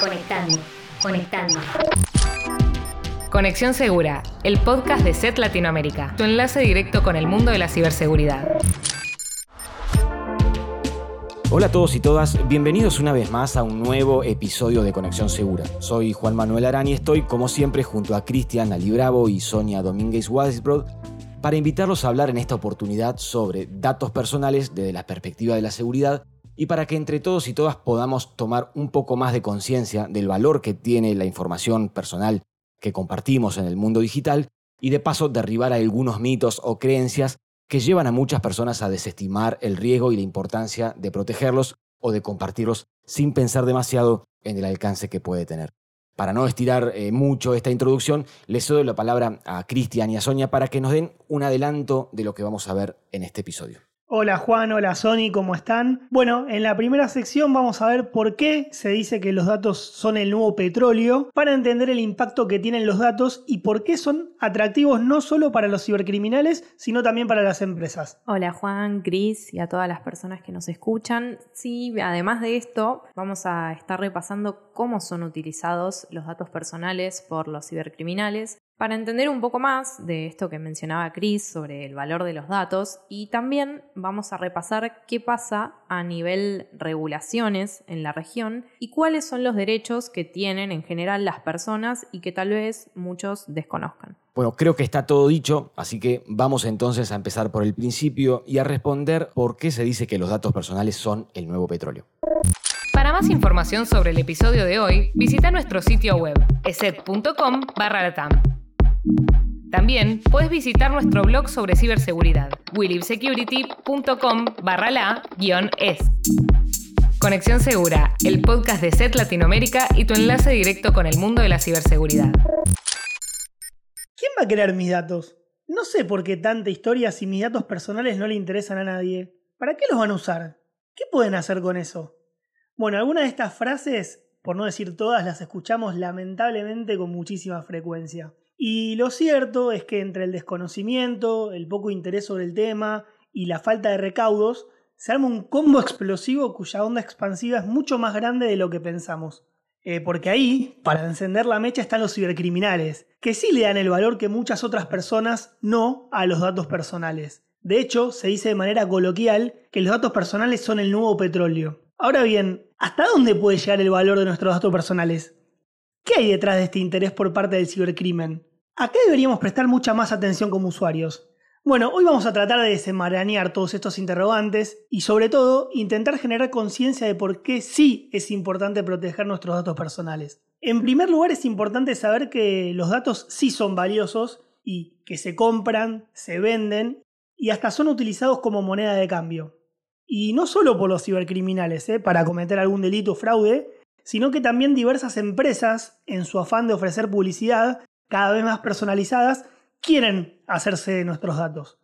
Conectando, conectando. Conexión Segura, el podcast de SET Latinoamérica, tu enlace directo con el mundo de la ciberseguridad. Hola a todos y todas, bienvenidos una vez más a un nuevo episodio de Conexión Segura. Soy Juan Manuel Arán y estoy, como siempre, junto a Cristian Ali Bravo y Sonia Domínguez Wadisbrod para invitarlos a hablar en esta oportunidad sobre datos personales desde la perspectiva de la seguridad y para que entre todos y todas podamos tomar un poco más de conciencia del valor que tiene la información personal que compartimos en el mundo digital y de paso derribar algunos mitos o creencias que llevan a muchas personas a desestimar el riesgo y la importancia de protegerlos o de compartirlos sin pensar demasiado en el alcance que puede tener. Para no estirar eh, mucho esta introducción, les cedo la palabra a Cristian y a Sonia para que nos den un adelanto de lo que vamos a ver en este episodio. Hola Juan, hola Sony, ¿cómo están? Bueno, en la primera sección vamos a ver por qué se dice que los datos son el nuevo petróleo, para entender el impacto que tienen los datos y por qué son atractivos no solo para los cibercriminales, sino también para las empresas. Hola Juan, Cris y a todas las personas que nos escuchan. Sí, además de esto, vamos a estar repasando cómo son utilizados los datos personales por los cibercriminales para entender un poco más de esto que mencionaba Chris sobre el valor de los datos y también vamos a repasar qué pasa a nivel regulaciones en la región y cuáles son los derechos que tienen en general las personas y que tal vez muchos desconozcan. Bueno, creo que está todo dicho, así que vamos entonces a empezar por el principio y a responder por qué se dice que los datos personales son el nuevo petróleo. Para más información sobre el episodio de hoy, visita nuestro sitio web eset.com barra también puedes visitar nuestro blog sobre ciberseguridad, willibsecurity.com barra la es. Conexión Segura, el podcast de SET Latinoamérica y tu enlace directo con el mundo de la ciberseguridad. ¿Quién va a querer mis datos? No sé por qué tanta historia si mis datos personales no le interesan a nadie. ¿Para qué los van a usar? ¿Qué pueden hacer con eso? Bueno, algunas de estas frases, por no decir todas, las escuchamos lamentablemente con muchísima frecuencia. Y lo cierto es que entre el desconocimiento, el poco interés sobre el tema y la falta de recaudos, se arma un combo explosivo cuya onda expansiva es mucho más grande de lo que pensamos. Eh, porque ahí, para encender la mecha, están los cibercriminales, que sí le dan el valor que muchas otras personas no a los datos personales. De hecho, se dice de manera coloquial que los datos personales son el nuevo petróleo. Ahora bien, ¿hasta dónde puede llegar el valor de nuestros datos personales? ¿Qué hay detrás de este interés por parte del cibercrimen? ¿A qué deberíamos prestar mucha más atención como usuarios? Bueno, hoy vamos a tratar de desenmarañar todos estos interrogantes y sobre todo intentar generar conciencia de por qué sí es importante proteger nuestros datos personales. En primer lugar es importante saber que los datos sí son valiosos y que se compran, se venden y hasta son utilizados como moneda de cambio. Y no solo por los cibercriminales, ¿eh? para cometer algún delito o fraude, sino que también diversas empresas, en su afán de ofrecer publicidad, cada vez más personalizadas, quieren hacerse de nuestros datos.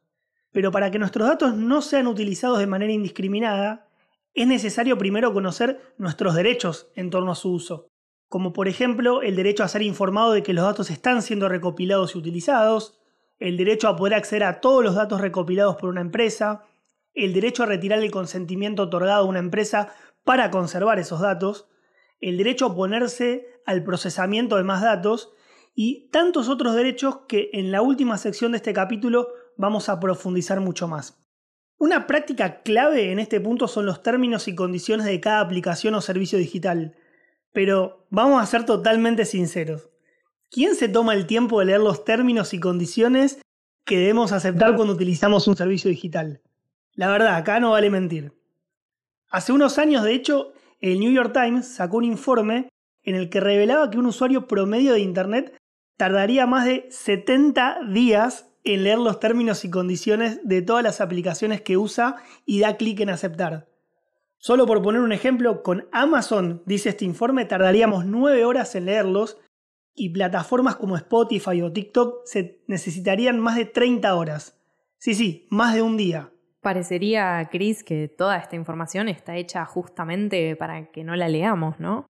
Pero para que nuestros datos no sean utilizados de manera indiscriminada, es necesario primero conocer nuestros derechos en torno a su uso, como por ejemplo el derecho a ser informado de que los datos están siendo recopilados y utilizados, el derecho a poder acceder a todos los datos recopilados por una empresa, el derecho a retirar el consentimiento otorgado a una empresa para conservar esos datos, el derecho a oponerse al procesamiento de más datos y tantos otros derechos que en la última sección de este capítulo vamos a profundizar mucho más. Una práctica clave en este punto son los términos y condiciones de cada aplicación o servicio digital. Pero vamos a ser totalmente sinceros. ¿Quién se toma el tiempo de leer los términos y condiciones que debemos aceptar cuando utilizamos un servicio digital? La verdad, acá no vale mentir. Hace unos años, de hecho, el New York Times sacó un informe en el que revelaba que un usuario promedio de Internet tardaría más de 70 días en leer los términos y condiciones de todas las aplicaciones que usa y da clic en aceptar. Solo por poner un ejemplo, con Amazon, dice este informe, tardaríamos 9 horas en leerlos y plataformas como Spotify o TikTok se necesitarían más de 30 horas. Sí, sí, más de un día. Parecería, Chris, que toda esta información está hecha justamente para que no la leamos, ¿no?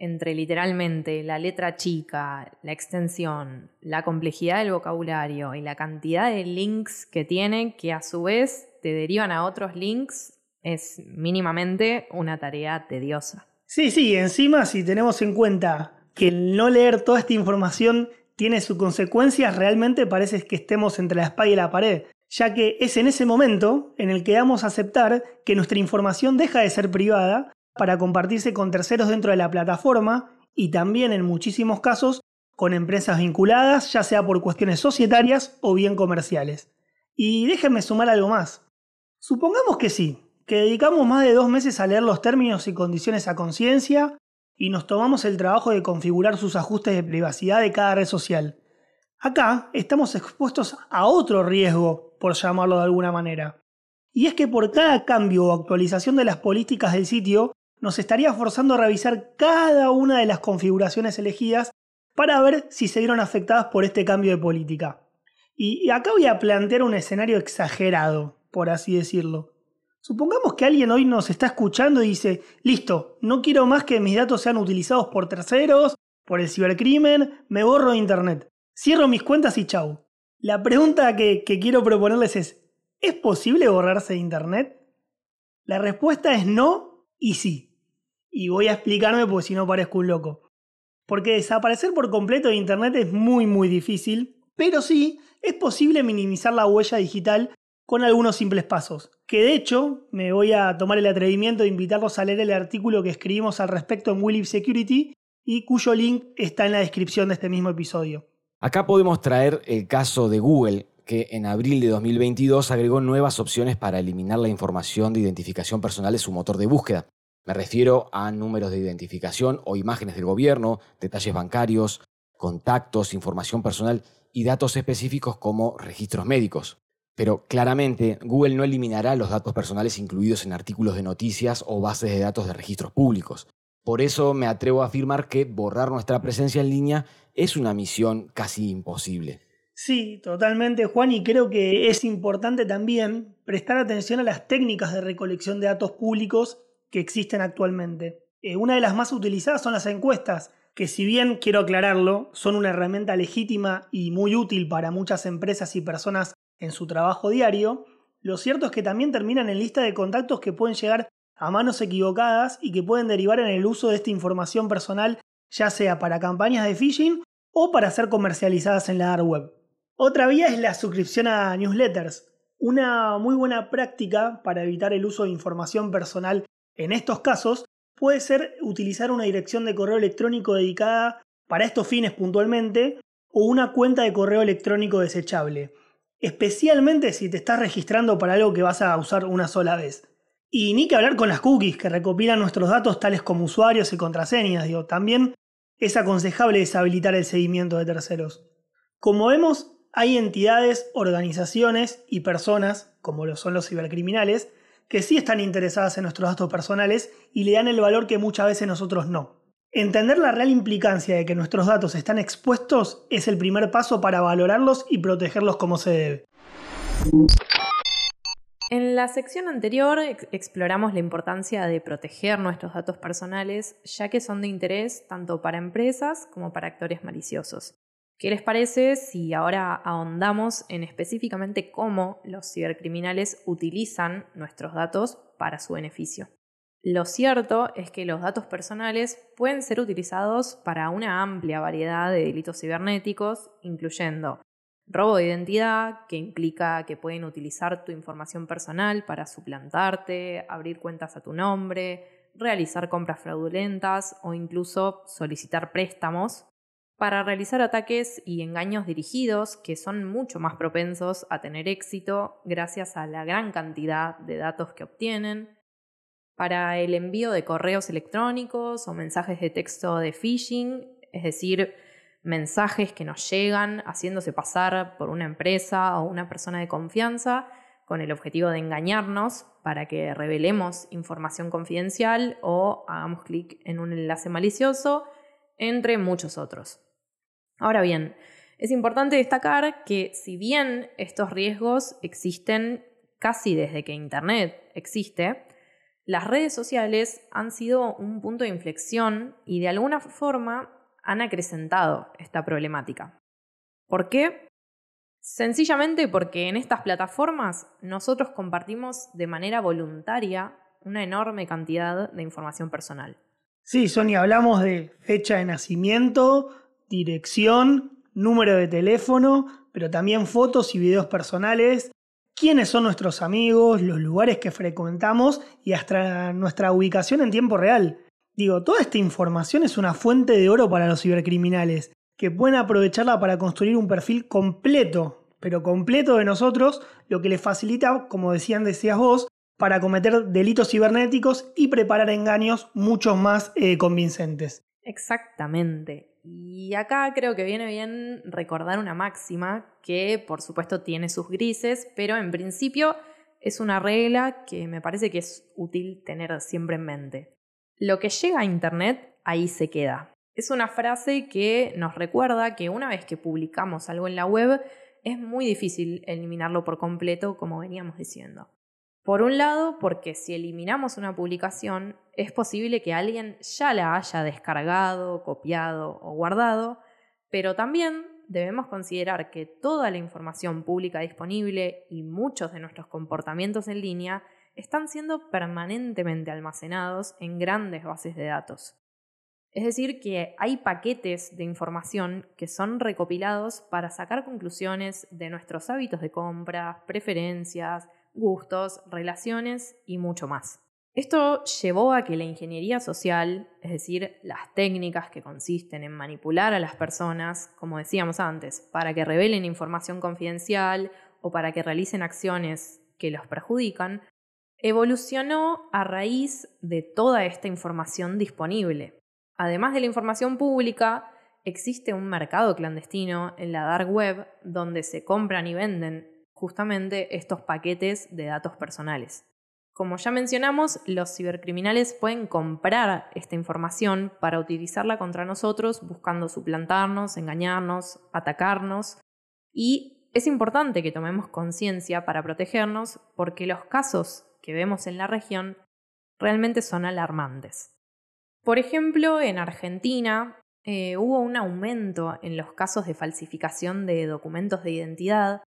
Entre literalmente la letra chica, la extensión, la complejidad del vocabulario y la cantidad de links que tiene, que a su vez te derivan a otros links, es mínimamente una tarea tediosa. Sí, sí, encima si tenemos en cuenta que el no leer toda esta información tiene sus consecuencias, realmente parece que estemos entre la espada y la pared, ya que es en ese momento en el que damos a aceptar que nuestra información deja de ser privada para compartirse con terceros dentro de la plataforma y también en muchísimos casos con empresas vinculadas, ya sea por cuestiones societarias o bien comerciales. Y déjenme sumar algo más. Supongamos que sí, que dedicamos más de dos meses a leer los términos y condiciones a conciencia y nos tomamos el trabajo de configurar sus ajustes de privacidad de cada red social. Acá estamos expuestos a otro riesgo, por llamarlo de alguna manera. Y es que por cada cambio o actualización de las políticas del sitio, nos estaría forzando a revisar cada una de las configuraciones elegidas para ver si se vieron afectadas por este cambio de política. Y acá voy a plantear un escenario exagerado, por así decirlo. Supongamos que alguien hoy nos está escuchando y dice, listo, no quiero más que mis datos sean utilizados por terceros, por el cibercrimen, me borro de Internet, cierro mis cuentas y chau. La pregunta que, quiero proponerles es, ¿es posible borrarse de Internet? La respuesta es no y sí. Y voy a explicarme porque si no parezco un loco. Porque desaparecer por completo de Internet es muy muy difícil, pero sí es posible minimizar la huella digital con algunos simples pasos. Que de hecho, me voy a tomar el atrevimiento de invitarlos a leer el artículo que escribimos al respecto en Willip Security y cuyo link está en la descripción de este mismo episodio. Acá podemos traer el caso de Google, que en abril de 2022 agregó nuevas opciones para eliminar la información de identificación personal de su motor de búsqueda. Me refiero a números de identificación o imágenes del gobierno, detalles bancarios, contactos, información personal y datos específicos como registros médicos. Pero claramente Google no eliminará los datos personales incluidos en artículos de noticias o bases de datos de registros públicos. Por eso me atrevo a afirmar que borrar nuestra presencia en línea es una misión casi imposible. Sí, totalmente Juan, y creo que es importante también prestar atención a las técnicas de recolección de datos públicos que existen actualmente. Eh, una de las más utilizadas son las encuestas, que si bien quiero aclararlo, son una herramienta legítima y muy útil para muchas empresas y personas en su trabajo diario, lo cierto es que también terminan en lista de contactos que pueden llegar a manos equivocadas y que pueden derivar en el uso de esta información personal, ya sea para campañas de phishing o para ser comercializadas en la dark web. Otra vía es la suscripción a newsletters, una muy buena práctica para evitar el uso de información personal en estos casos puede ser utilizar una dirección de correo electrónico dedicada para estos fines puntualmente o una cuenta de correo electrónico desechable especialmente si te estás registrando para algo que vas a usar una sola vez. Y ni que hablar con las cookies que recopilan nuestros datos tales como usuarios y contraseñas, digo, también es aconsejable deshabilitar el seguimiento de terceros. Como vemos, hay entidades, organizaciones y personas, como lo son los cibercriminales, que sí están interesadas en nuestros datos personales y le dan el valor que muchas veces nosotros no. Entender la real implicancia de que nuestros datos están expuestos es el primer paso para valorarlos y protegerlos como se debe. En la sección anterior exploramos la importancia de proteger nuestros datos personales, ya que son de interés tanto para empresas como para actores maliciosos. ¿Qué les parece si ahora ahondamos en específicamente cómo los cibercriminales utilizan nuestros datos para su beneficio? Lo cierto es que los datos personales pueden ser utilizados para una amplia variedad de delitos cibernéticos, incluyendo robo de identidad, que implica que pueden utilizar tu información personal para suplantarte, abrir cuentas a tu nombre, realizar compras fraudulentas o incluso solicitar préstamos, para realizar ataques y engaños dirigidos que son mucho más propensos a tener éxito gracias a la gran cantidad de datos que obtienen, para el envío de correos electrónicos o mensajes de texto de phishing, es decir, mensajes que nos llegan haciéndose pasar por una empresa o una persona de confianza con el objetivo de engañarnos para que revelemos información confidencial o hagamos clic en un enlace malicioso, entre muchos otros. Ahora bien, es importante destacar que si bien estos riesgos existen casi desde que Internet existe, las redes sociales han sido un punto de inflexión y de alguna forma han acrecentado esta problemática. ¿Por qué? Sencillamente porque en estas plataformas nosotros compartimos de manera voluntaria una enorme cantidad de información personal. Sí, Sonia, hablamos de fecha de nacimiento, dirección, número de teléfono, pero también fotos y videos personales, quiénes son nuestros amigos, los lugares que frecuentamos y hasta nuestra ubicación en tiempo real. Digo, toda esta información es una fuente de oro para los cibercriminales, que pueden aprovecharla para construir un perfil completo, pero completo de nosotros, lo que les facilita, como decían, decías vos, para cometer delitos cibernéticos y preparar engaños mucho más eh, convincentes. Exactamente. Y acá creo que viene bien recordar una máxima que por supuesto tiene sus grises, pero en principio es una regla que me parece que es útil tener siempre en mente. Lo que llega a Internet, ahí se queda. Es una frase que nos recuerda que una vez que publicamos algo en la web, es muy difícil eliminarlo por completo, como veníamos diciendo. Por un lado, porque si eliminamos una publicación, es posible que alguien ya la haya descargado, copiado o guardado, pero también debemos considerar que toda la información pública disponible y muchos de nuestros comportamientos en línea están siendo permanentemente almacenados en grandes bases de datos. Es decir, que hay paquetes de información que son recopilados para sacar conclusiones de nuestros hábitos de compra, preferencias, gustos, relaciones y mucho más. Esto llevó a que la ingeniería social, es decir, las técnicas que consisten en manipular a las personas, como decíamos antes, para que revelen información confidencial o para que realicen acciones que los perjudican, evolucionó a raíz de toda esta información disponible. Además de la información pública, existe un mercado clandestino en la dark web donde se compran y venden justamente estos paquetes de datos personales. Como ya mencionamos, los cibercriminales pueden comprar esta información para utilizarla contra nosotros buscando suplantarnos, engañarnos, atacarnos y es importante que tomemos conciencia para protegernos porque los casos que vemos en la región realmente son alarmantes. Por ejemplo, en Argentina eh, hubo un aumento en los casos de falsificación de documentos de identidad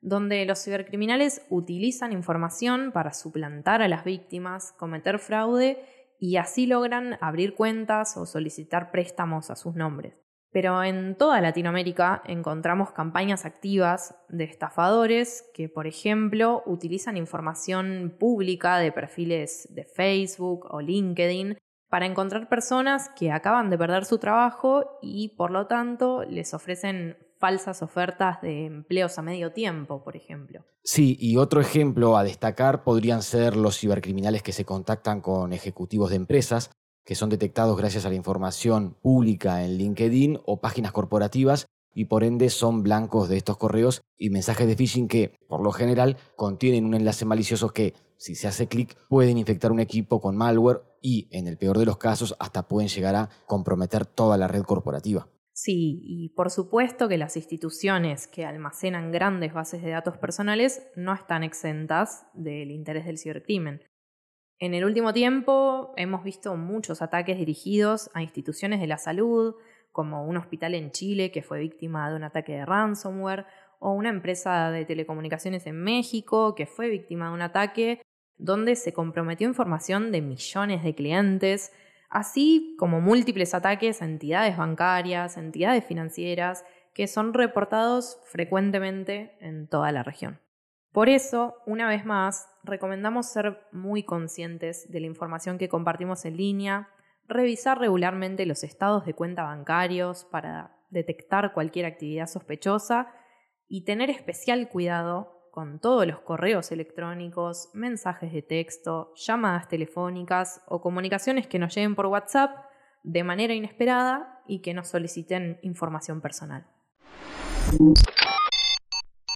donde los cibercriminales utilizan información para suplantar a las víctimas, cometer fraude y así logran abrir cuentas o solicitar préstamos a sus nombres. Pero en toda Latinoamérica encontramos campañas activas de estafadores que, por ejemplo, utilizan información pública de perfiles de Facebook o LinkedIn para encontrar personas que acaban de perder su trabajo y, por lo tanto, les ofrecen falsas ofertas de empleos a medio tiempo, por ejemplo. Sí, y otro ejemplo a destacar podrían ser los cibercriminales que se contactan con ejecutivos de empresas, que son detectados gracias a la información pública en LinkedIn o páginas corporativas y por ende son blancos de estos correos y mensajes de phishing que, por lo general, contienen un enlace malicioso que, si se hace clic, pueden infectar un equipo con malware y, en el peor de los casos, hasta pueden llegar a comprometer toda la red corporativa. Sí, y por supuesto que las instituciones que almacenan grandes bases de datos personales no están exentas del interés del cibercrimen. En el último tiempo hemos visto muchos ataques dirigidos a instituciones de la salud, como un hospital en Chile que fue víctima de un ataque de ransomware, o una empresa de telecomunicaciones en México que fue víctima de un ataque donde se comprometió información de millones de clientes así como múltiples ataques a entidades bancarias, entidades financieras, que son reportados frecuentemente en toda la región. Por eso, una vez más, recomendamos ser muy conscientes de la información que compartimos en línea, revisar regularmente los estados de cuenta bancarios para detectar cualquier actividad sospechosa y tener especial cuidado con todos los correos electrónicos, mensajes de texto, llamadas telefónicas o comunicaciones que nos lleguen por WhatsApp de manera inesperada y que nos soliciten información personal.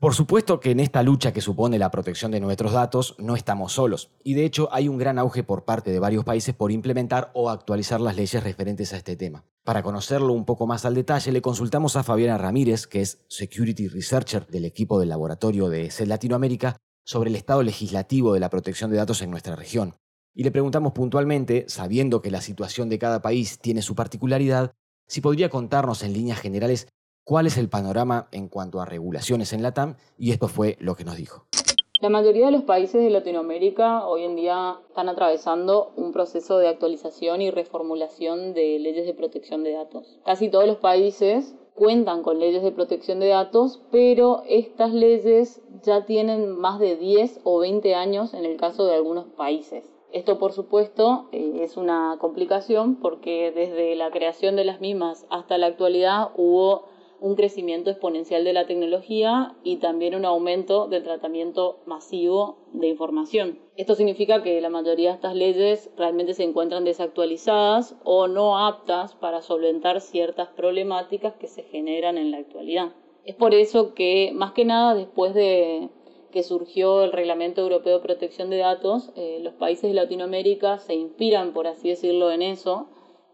Por supuesto que en esta lucha que supone la protección de nuestros datos no estamos solos, y de hecho hay un gran auge por parte de varios países por implementar o actualizar las leyes referentes a este tema. Para conocerlo un poco más al detalle, le consultamos a Fabiana Ramírez, que es Security Researcher del equipo del laboratorio de CEL Latinoamérica, sobre el estado legislativo de la protección de datos en nuestra región. Y le preguntamos puntualmente, sabiendo que la situación de cada país tiene su particularidad, si podría contarnos en líneas generales cuál es el panorama en cuanto a regulaciones en la TAM y esto fue lo que nos dijo. La mayoría de los países de Latinoamérica hoy en día están atravesando un proceso de actualización y reformulación de leyes de protección de datos. Casi todos los países cuentan con leyes de protección de datos, pero estas leyes ya tienen más de 10 o 20 años en el caso de algunos países. Esto, por supuesto, eh, es una complicación porque desde la creación de las mismas hasta la actualidad hubo un crecimiento exponencial de la tecnología y también un aumento del tratamiento masivo de información. Esto significa que la mayoría de estas leyes realmente se encuentran desactualizadas o no aptas para solventar ciertas problemáticas que se generan en la actualidad. Es por eso que, más que nada, después de que surgió el Reglamento Europeo de Protección de Datos, eh, los países de Latinoamérica se inspiran, por así decirlo, en eso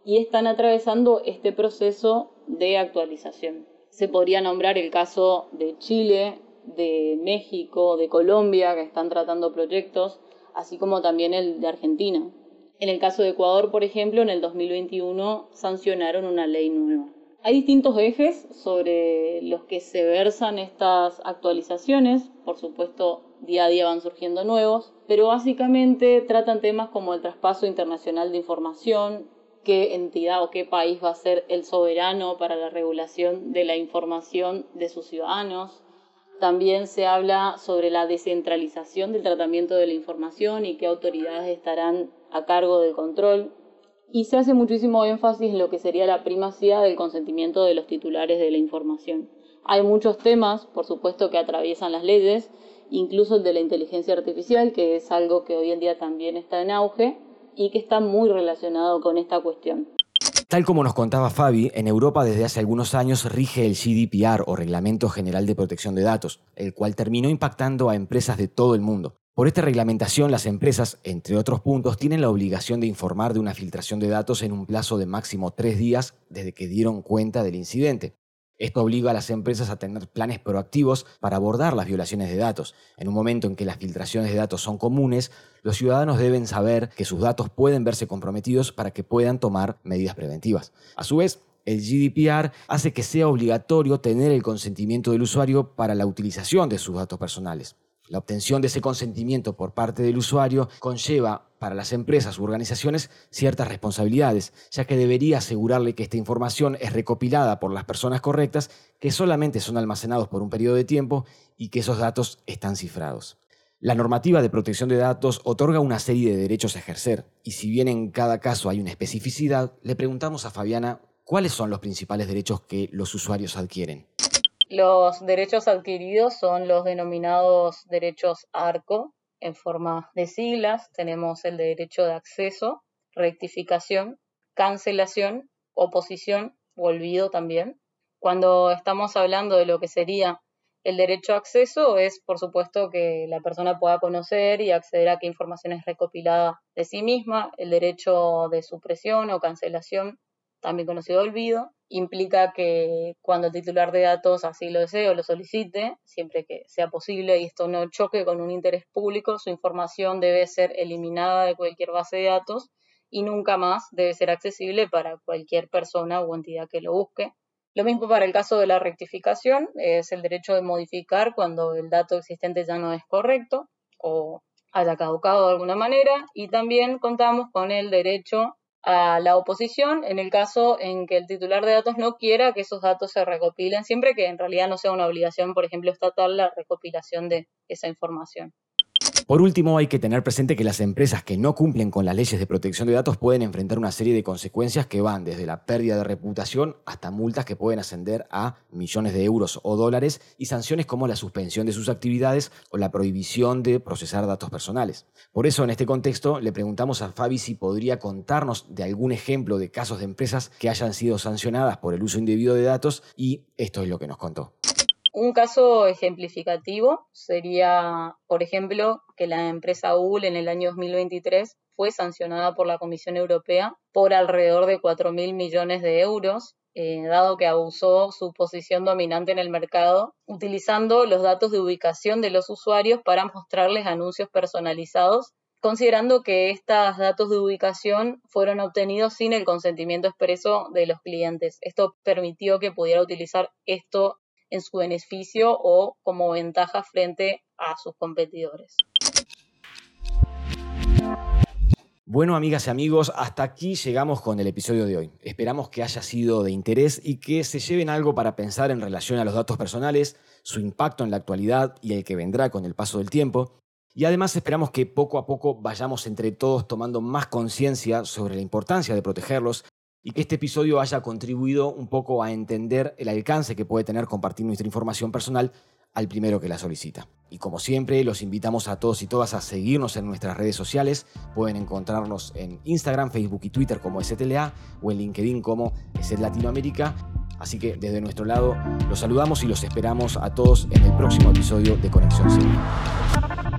y están atravesando este proceso de actualización. Se podría nombrar el caso de Chile, de México, de Colombia, que están tratando proyectos, así como también el de Argentina. En el caso de Ecuador, por ejemplo, en el 2021 sancionaron una ley nueva. Hay distintos ejes sobre los que se versan estas actualizaciones, por supuesto día a día van surgiendo nuevos, pero básicamente tratan temas como el traspaso internacional de información, qué entidad o qué país va a ser el soberano para la regulación de la información de sus ciudadanos. También se habla sobre la descentralización del tratamiento de la información y qué autoridades estarán a cargo del control. Y se hace muchísimo énfasis en lo que sería la primacía del consentimiento de los titulares de la información. Hay muchos temas, por supuesto, que atraviesan las leyes, incluso el de la inteligencia artificial, que es algo que hoy en día también está en auge, y que está muy relacionado con esta cuestión. Tal como nos contaba Fabi, en Europa desde hace algunos años rige el GDPR o Reglamento General de Protección de Datos, el cual terminó impactando a empresas de todo el mundo. Por esta reglamentación, las empresas, entre otros puntos, tienen la obligación de informar de una filtración de datos en un plazo de máximo tres días desde que dieron cuenta del incidente. Esto obliga a las empresas a tener planes proactivos para abordar las violaciones de datos. En un momento en que las filtraciones de datos son comunes, los ciudadanos deben saber que sus datos pueden verse comprometidos para que puedan tomar medidas preventivas. A su vez, el GDPR hace que sea obligatorio tener el consentimiento del usuario para la utilización de sus datos personales. La obtención de ese consentimiento por parte del usuario conlleva para las empresas u organizaciones ciertas responsabilidades, ya que debería asegurarle que esta información es recopilada por las personas correctas, que solamente son almacenados por un periodo de tiempo y que esos datos están cifrados. La normativa de protección de datos otorga una serie de derechos a ejercer, y si bien en cada caso hay una especificidad, le preguntamos a Fabiana cuáles son los principales derechos que los usuarios adquieren. Los derechos adquiridos son los denominados derechos ARCO en forma de siglas. Tenemos el derecho de acceso, rectificación, cancelación, oposición o olvido también. Cuando estamos hablando de lo que sería el derecho a acceso es, por supuesto, que la persona pueda conocer y acceder a qué información es recopilada de sí misma. El derecho de supresión o cancelación, también conocido olvido implica que cuando el titular de datos así lo desee o lo solicite, siempre que sea posible y esto no choque con un interés público, su información debe ser eliminada de cualquier base de datos y nunca más debe ser accesible para cualquier persona o entidad que lo busque. Lo mismo para el caso de la rectificación, es el derecho de modificar cuando el dato existente ya no es correcto o haya caducado de alguna manera y también contamos con el derecho a la oposición en el caso en que el titular de datos no quiera que esos datos se recopilen, siempre que en realidad no sea una obligación, por ejemplo, estatal la recopilación de esa información. Por último, hay que tener presente que las empresas que no cumplen con las leyes de protección de datos pueden enfrentar una serie de consecuencias que van desde la pérdida de reputación hasta multas que pueden ascender a millones de euros o dólares y sanciones como la suspensión de sus actividades o la prohibición de procesar datos personales. Por eso, en este contexto, le preguntamos a Fabi si podría contarnos de algún ejemplo de casos de empresas que hayan sido sancionadas por el uso indebido de datos y esto es lo que nos contó. Un caso ejemplificativo sería, por ejemplo, que la empresa Google en el año 2023 fue sancionada por la Comisión Europea por alrededor de 4.000 millones de euros, eh, dado que abusó su posición dominante en el mercado, utilizando los datos de ubicación de los usuarios para mostrarles anuncios personalizados considerando que estos datos de ubicación fueron obtenidos sin el consentimiento expreso de los clientes. Esto permitió que pudiera utilizar esto en su beneficio o como ventaja frente a sus competidores. Bueno, amigas y amigos, hasta aquí llegamos con el episodio de hoy. Esperamos que haya sido de interés y que se lleven algo para pensar en relación a los datos personales, su impacto en la actualidad y el que vendrá con el paso del tiempo. Y además esperamos que poco a poco vayamos entre todos tomando más conciencia sobre la importancia de protegerlos y que este episodio haya contribuido un poco a entender el alcance que puede tener compartir nuestra información personal al primero que la solicita. Y como siempre, los invitamos a todos y todas a seguirnos en nuestras redes sociales. Pueden encontrarnos en Instagram, Facebook y Twitter como STLA o en LinkedIn como SET Latinoamérica. Así que desde nuestro lado los saludamos y los esperamos a todos en el próximo episodio de Conexión Segura.